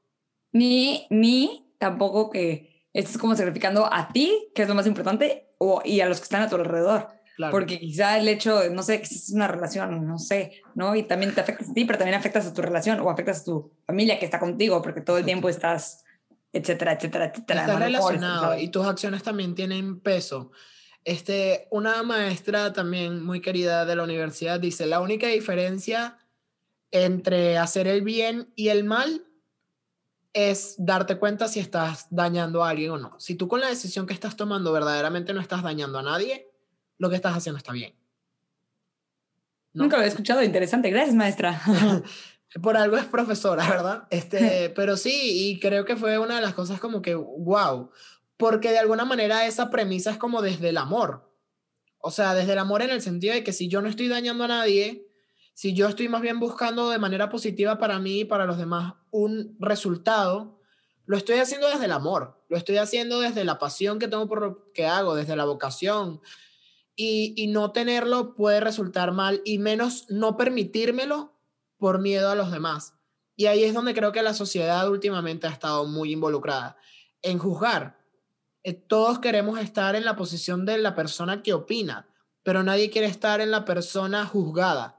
Ni, ni tampoco que estés como sacrificando a ti, que es lo más importante, o, y a los que están a tu alrededor. Claro. Porque quizá el hecho, no sé, que es una relación, no sé, ¿no? Y también te afectas a ti, pero también afectas a tu relación o afectas a tu familia que está contigo, porque todo el tiempo estás, etcétera, etcétera, etcétera. Estás relacionado y tus acciones también tienen peso. Este, una maestra también muy querida de la universidad dice, la única diferencia entre hacer el bien y el mal es darte cuenta si estás dañando a alguien o no. Si tú con la decisión que estás tomando verdaderamente no estás dañando a nadie, lo que estás haciendo está bien. ¿No? Nunca lo he escuchado, interesante. Gracias, maestra. [laughs] Por algo es profesora, ¿verdad? [laughs] Este, pero sí, y creo que fue una de las cosas como que, wow, porque de alguna manera esa premisa es como desde el amor. O sea, desde el amor en el sentido de que si yo no estoy dañando a nadie, si yo estoy más bien buscando de manera positiva para mí y para los demás un resultado, lo estoy haciendo desde el amor, lo estoy haciendo desde la pasión que tengo por lo que hago, desde la vocación. Y, y no tenerlo puede resultar mal y menos no permitírmelo por miedo a los demás. Y ahí es donde creo que la sociedad últimamente ha estado muy involucrada en juzgar. Eh, Todos queremos estar en la posición de la persona que opina, pero nadie quiere estar en la persona juzgada.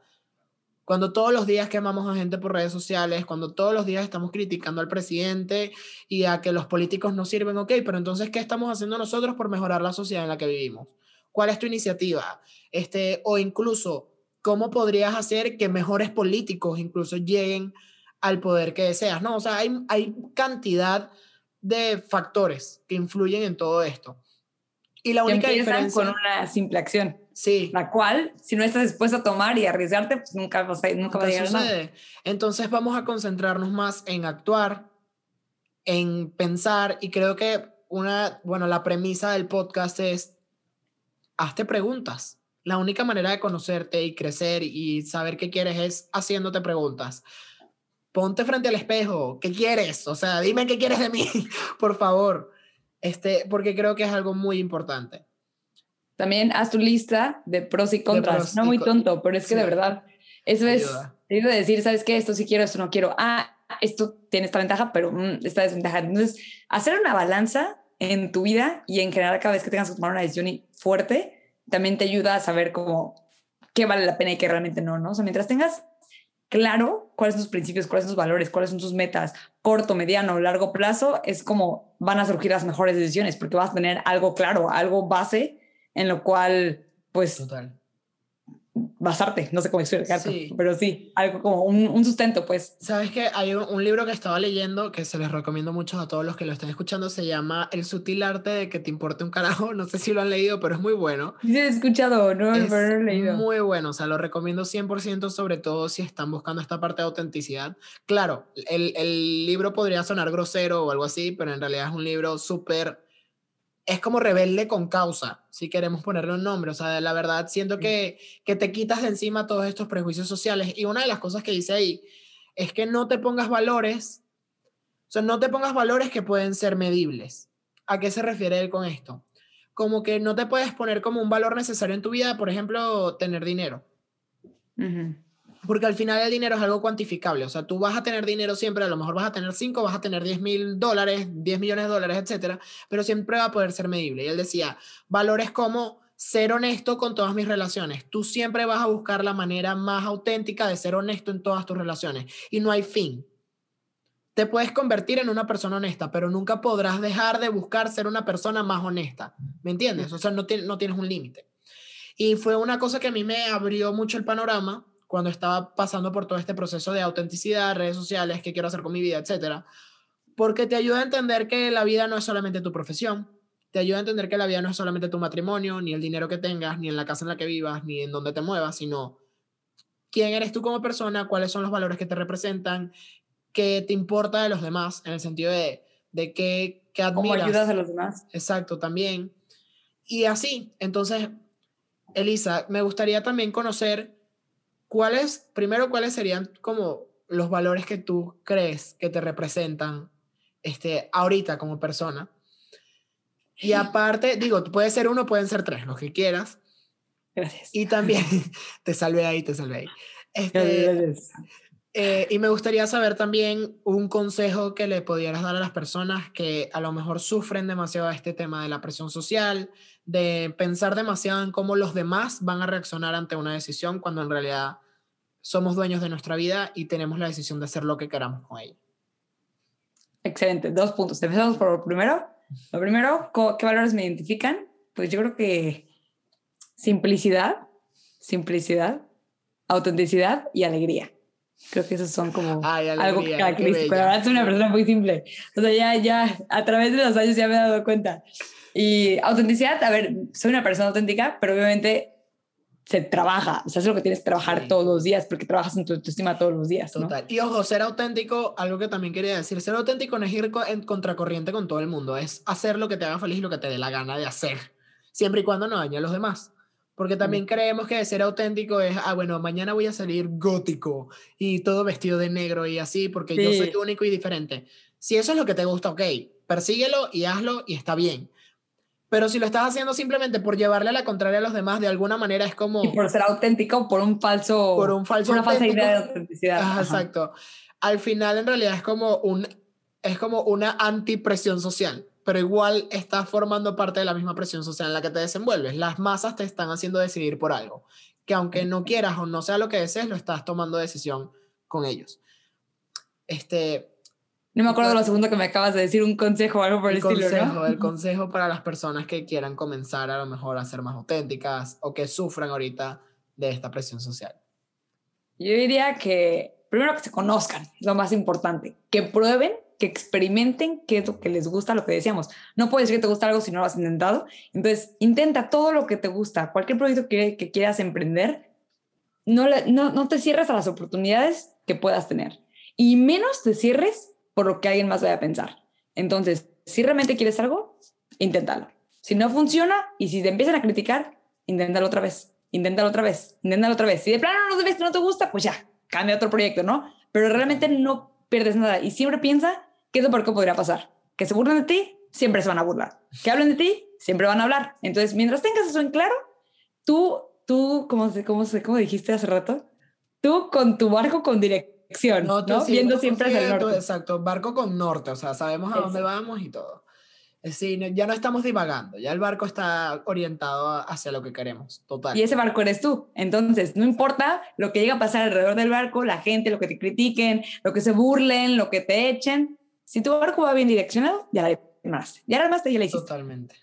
Cuando todos los días quemamos a gente por redes sociales, cuando todos los días estamos criticando al presidente y a que los políticos no sirven, ok, pero entonces, ¿qué estamos haciendo nosotros por mejorar la sociedad en la que vivimos? ¿Cuál es tu iniciativa? Este, o incluso, ¿cómo podrías hacer que mejores políticos incluso lleguen al poder que deseas? No, o sea, hay, hay cantidad de factores que influyen en todo esto. Y la única empiezan diferencia... con una simple acción, Sí, la cual, si no estás dispuesto a tomar y arriesgarte, pues nunca, vas a- nunca va a llegar nada. Entonces vamos a concentrarnos más en actuar, en pensar, y creo que una, bueno, la premisa del podcast es, hazte preguntas. La única manera de conocerte y crecer y saber qué quieres es haciéndote preguntas. Ponte frente al espejo, ¿qué quieres? O sea, dime qué quieres de mí, [laughs] por favor. Este, porque creo que es algo muy importante. También haz tu lista de pros y contras. pros no y muy tonto, pero es que de Sí. verdad, eso es, de decir, ¿sabes qué? Esto sí quiero, esto no quiero. Ah, esto tiene esta ventaja, pero mm, esta desventaja. Entonces, hacer una balanza en tu vida y en general cada vez que tengas que tomar una decisión fuerte, también te ayuda a saber cómo, qué vale la pena y qué realmente no, ¿no? O sea, mientras tengas claro cuáles son tus principios, cuáles son tus valores, cuáles son tus metas, corto, mediano, largo plazo, es como van a surgir las mejores decisiones, porque vas a tener algo claro, algo base en lo cual, pues, Total. Basarte, no sé cómo explicar, Sí. pero sí, algo como un, un sustento, pues. Sabes que hay un, un libro que estaba leyendo que se les recomiendo mucho a todos los que lo estén escuchando. Se llama El sutil arte de que te importe un carajo. No sé si lo han leído, pero es muy bueno. Sí, he escuchado, no, Es pero no he leído. muy bueno. O sea, lo recomiendo 100%, sobre todo si están buscando esta parte de autenticidad. Claro, el, el libro podría sonar grosero o algo así, pero en realidad es un libro súper. Es como rebelde con causa, si queremos ponerle un nombre. O sea, la verdad, siento que, que te quitas de encima todos estos prejuicios sociales. Y una de las cosas que dice ahí es que no te pongas valores, o sea, no te pongas valores que pueden ser medibles. ¿A qué se refiere él con esto? Como que no te puedes poner como un valor necesario en tu vida, por ejemplo, tener dinero. Ujú. Porque al final el dinero es algo cuantificable. O sea, tú vas a tener dinero siempre, a lo mejor vas a tener 5, vas a tener 10 mil dólares, 10 millones de dólares, etcétera, pero siempre va a poder ser medible. Y él decía, valores como ser honesto con todas mis relaciones. Tú siempre vas a buscar la manera más auténtica de ser honesto en todas tus relaciones. Y no hay fin. Te puedes convertir en una persona honesta, pero nunca podrás dejar de buscar ser una persona más honesta. ¿Me entiendes? O sea, no, no tienes un límite. Y fue una cosa que a mí me abrió mucho el panorama cuando estaba pasando por todo este proceso de autenticidad, redes sociales, qué quiero hacer con mi vida, etcétera. Porque te ayuda a entender que la vida no es solamente tu profesión, te ayuda a entender que la vida no es solamente tu matrimonio, ni el dinero que tengas, ni en la casa en la que vivas, ni en donde te muevas, sino quién eres tú como persona, cuáles son los valores que te representan, qué te importa de los demás, en el sentido de, de qué, qué ¿Cómo admiras. ayudas a los demás? Exacto, también. Y así, entonces, Elisa, me gustaría también conocer cuáles, primero, cuáles serían como los valores que tú crees que te representan este, ahorita como persona. Y aparte, digo, puede ser uno, pueden ser tres, los que quieras. Gracias. Y también, [laughs] te salvé ahí, te salvé ahí. Este, Gracias. eh, y me gustaría saber también un consejo que le pudieras dar a las personas que a lo mejor sufren demasiado este tema de la presión social, de pensar demasiado en cómo los demás van a reaccionar ante una decisión cuando en realidad somos dueños de nuestra vida y tenemos la decisión de hacer lo que queramos con ella. Excelente, dos puntos. Empezamos por lo primero. Lo primero, ¿qué valores me identifican? Pues yo creo que simplicidad, simplicidad, autenticidad y alegría. Creo que esos son como algo característico. La verdad, soy una persona muy simple. O sea, ya, ya, a través de los años ya me he dado cuenta. Y autenticidad, a ver, soy una persona auténtica, pero obviamente se trabaja. O sea, es lo que tienes que trabajar todos los días, porque trabajas en tu autoestima todos los días. Total. Y ojo, ser auténtico, algo que también quería decir, ser auténtico no es ir en contracorriente con todo el mundo, es hacer lo que te haga feliz y lo que te dé la gana de hacer, siempre y cuando no dañe a los demás. Porque también creemos que ser auténtico es, ah, bueno, mañana voy a salir gótico y todo vestido de negro y así, porque yo soy único y diferente. Si eso es lo que te gusta, ok, persíguelo y hazlo y está bien. Pero si lo estás haciendo simplemente por llevarle a la contraria a los demás, de alguna manera es como... Y por ser auténtico, por un falso... Por un falso... una falsa idea de autenticidad. exacto. Al final, en realidad, es como, un, es como una antipresión social pero igual estás formando parte de la misma presión social en la que te desenvuelves. Las masas te están haciendo decidir por algo, que aunque no quieras o no sea lo que desees, lo estás tomando decisión con ellos. Este... No me acuerdo lo segundo que me acabas de decir, un consejo o algo por el, el estilo, consejo, El [laughs] consejo para las personas que quieran comenzar a lo mejor a ser más auténticas o que sufran ahorita de esta presión social. Yo diría que primero que se conozcan, es lo más importante, que prueben que experimenten qué es lo que les gusta, lo que decíamos. No puedes decir que te gusta algo si no lo has intentado. Entonces, intenta todo lo que te gusta, cualquier proyecto que, que quieras emprender, no, no, no te cierres a las oportunidades que puedas tener. Y menos te cierres por lo que alguien más vaya a pensar. Entonces, si realmente quieres algo, inténtalo. Si no funciona y si te empiezan a criticar, inténtalo otra vez, inténtalo otra vez, inténtalo otra vez. Si de plano no te gusta, pues ya, cambia otro proyecto, ¿no? Pero realmente no pierdes nada. Y siempre piensa qué es lo peor que podría pasar. Que se burlen de ti, siempre se van a burlar. Que hablen de ti, siempre van a hablar. Entonces, mientras tengas eso en claro, tú, tú, ¿cómo, cómo, cómo dijiste hace rato? Tú con tu barco con dirección, ¿no? Viendo siempre hacia el norte. Exacto, barco con norte, o sea, sabemos a dónde vamos y todo. Sí, ya no estamos divagando, ya el barco está orientado hacia lo que queremos, total. Y ese barco eres tú. Entonces, no importa lo que llega a pasar alrededor del barco, la gente, lo que te critiquen, lo que se burlen, lo que te echen. Si tu barco va bien direccionado, ya la más. Ya la más ya la hiciste. Totalmente.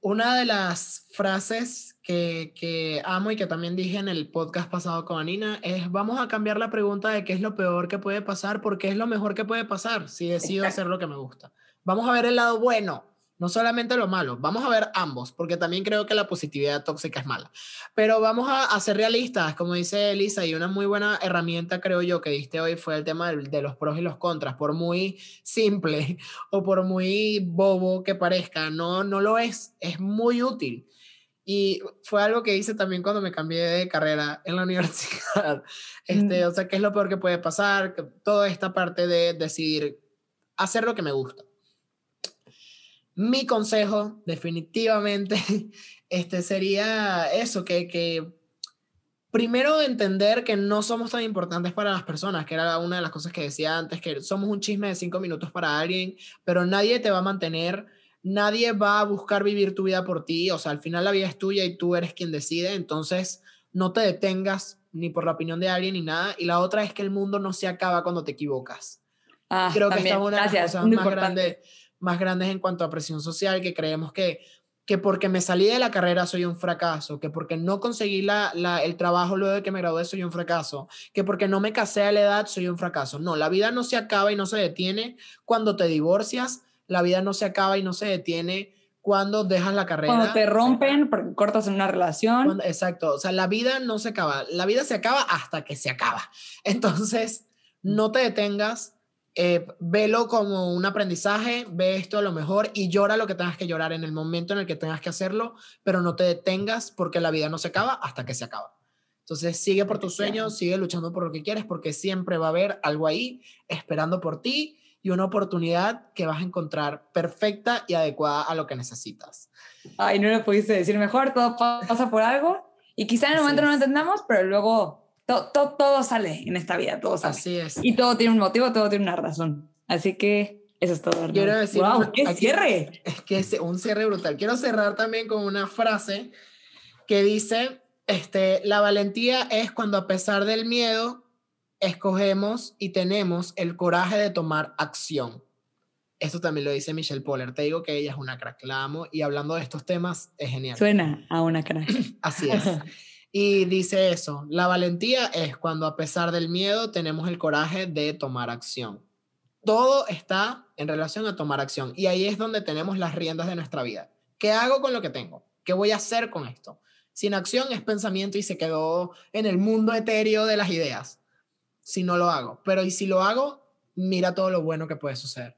Una de las frases que, que, amo y que también dije en el podcast pasado con Anina es vamos a cambiar la pregunta de qué es lo peor que puede pasar porque es lo mejor que puede pasar si decido hacer lo que me gusta. Vamos a ver el lado bueno, no solamente lo malo, vamos a ver ambos, porque también creo que la positividad tóxica es mala. Pero vamos a, ser realistas, como dice Elisa, y una muy buena herramienta, creo yo, que diste hoy fue el tema de, los pros y los contras. Por muy simple [laughs] o por muy bobo que parezca, no, no lo es, es muy útil. Y fue algo que hice también cuando me cambié de carrera en la [laughs] universidad. Este, mm. O sea, ¿qué es lo peor que puede pasar? Toda esta parte de decidir hacer lo que me gusta. Mi consejo, definitivamente, [laughs] este sería eso, que, que primero entender que no somos tan importantes para las personas, que era una de las cosas que decía antes, que somos un chisme de cinco minutos para alguien, pero nadie te va a mantener, nadie va a buscar vivir tu vida por ti, o sea, al final la vida es tuya y tú eres quien decide, entonces no te detengas ni por la opinión de alguien ni nada, y la otra es que el mundo no se acaba cuando te equivocas. Ah, Creo que esta es una de las cosas más grandes más grandes en cuanto a presión social, que creemos que, que porque me salí de la carrera soy un fracaso, que porque no conseguí la, la, el trabajo luego de que me gradué soy un fracaso, que porque no me casé a la edad soy un fracaso. No, la vida no se acaba y no se detiene cuando te divorcias, la vida no se acaba y no se detiene cuando dejas la carrera. Cuando te rompen cortas en una relación. exacto, o sea, la vida no se acaba, la vida se acaba hasta que se acaba. Entonces, no te detengas, eh, velo como un aprendizaje, ve esto a lo mejor y llora lo que tengas que llorar en el momento en el que tengas que hacerlo, pero no te detengas porque la vida no se acaba hasta que se acaba. Entonces sigue por tus sueños, sigue luchando por lo que quieres porque siempre va a haber algo ahí esperando por ti y una oportunidad que vas a encontrar perfecta y adecuada a lo que necesitas. Ay, no lo pudiste decir mejor, todo pasa por algo y quizá en el momento no lo entendamos, pero luego todo, todo, sale en esta vida, todo sale. Así es. Y todo tiene un motivo, todo tiene una razón. Así que Eso es todo. Quiero decir, wow, qué aquí- cierre. Es que es un cierre brutal. Quiero cerrar también con una frase que dice, este, la valentía es cuando a pesar del miedo escogemos y tenemos el coraje de tomar acción. Esto también lo dice Michelle Poller. Te digo que ella es una crack, la amo. Y hablando de estos temas, es genial. Suena a una cara. [clears throat] Así es. [laughs] Y dice eso, la valentía es cuando a pesar del miedo tenemos el coraje de tomar acción. Todo está en relación a tomar acción y ahí es donde tenemos las riendas de nuestra vida. ¿Qué hago con lo que tengo? ¿Qué voy a hacer con esto? Sin acción es pensamiento y se quedó en el mundo etéreo de las ideas. Si no lo hago, pero y si lo hago, mira todo lo bueno que puede suceder.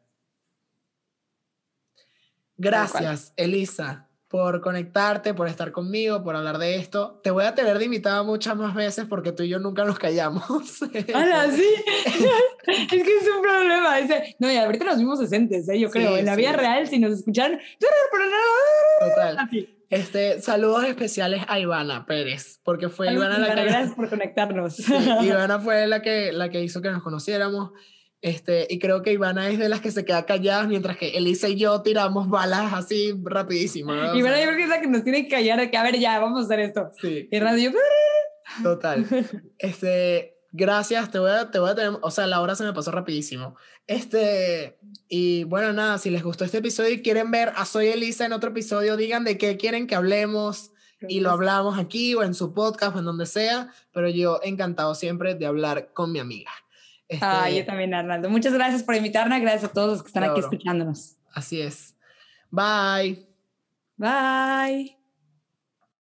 Gracias, Elisa, por conectarte, por estar conmigo, por hablar de esto. Te voy a tener de invitada muchas más veces porque tú y yo nunca nos callamos. [laughs] ¡Hala, sí! [laughs] es que es un problema. No, y ahorita nos vimos decentes, ¿eh? yo Sí, creo. En la sí. vida real, si nos escuchan, Total. así. Este, saludos especiales a Ivana Pérez, porque fue Saludos, Ivana la Ivana, que Gracias por conectarnos. Sí, [laughs] Ivana fue la que, la que hizo que nos conociéramos. Este, y creo que Ivana es de las que se queda callada, mientras que Elisa y yo tiramos balas así rapidísimo. ¿no? Sea, yo creo que es la que nos tiene que callar, que a ver, ya, vamos a hacer esto. sí, Y Radio, yo, total. [laughs] Este, gracias, te voy, a, te voy a tener, o sea, la hora se me pasó rapidísimo. Este, y bueno, nada, si les gustó este episodio y quieren ver a Soy Elisa en otro episodio, digan de qué quieren que hablemos y lo hablamos aquí o en su podcast o en donde sea, pero yo encantado siempre de hablar con mi amiga. Este, Ah, yo también, Arnaldo. Muchas gracias por invitarme. Gracias a todos los que están aquí escuchándonos. Así es. Bye. Bye.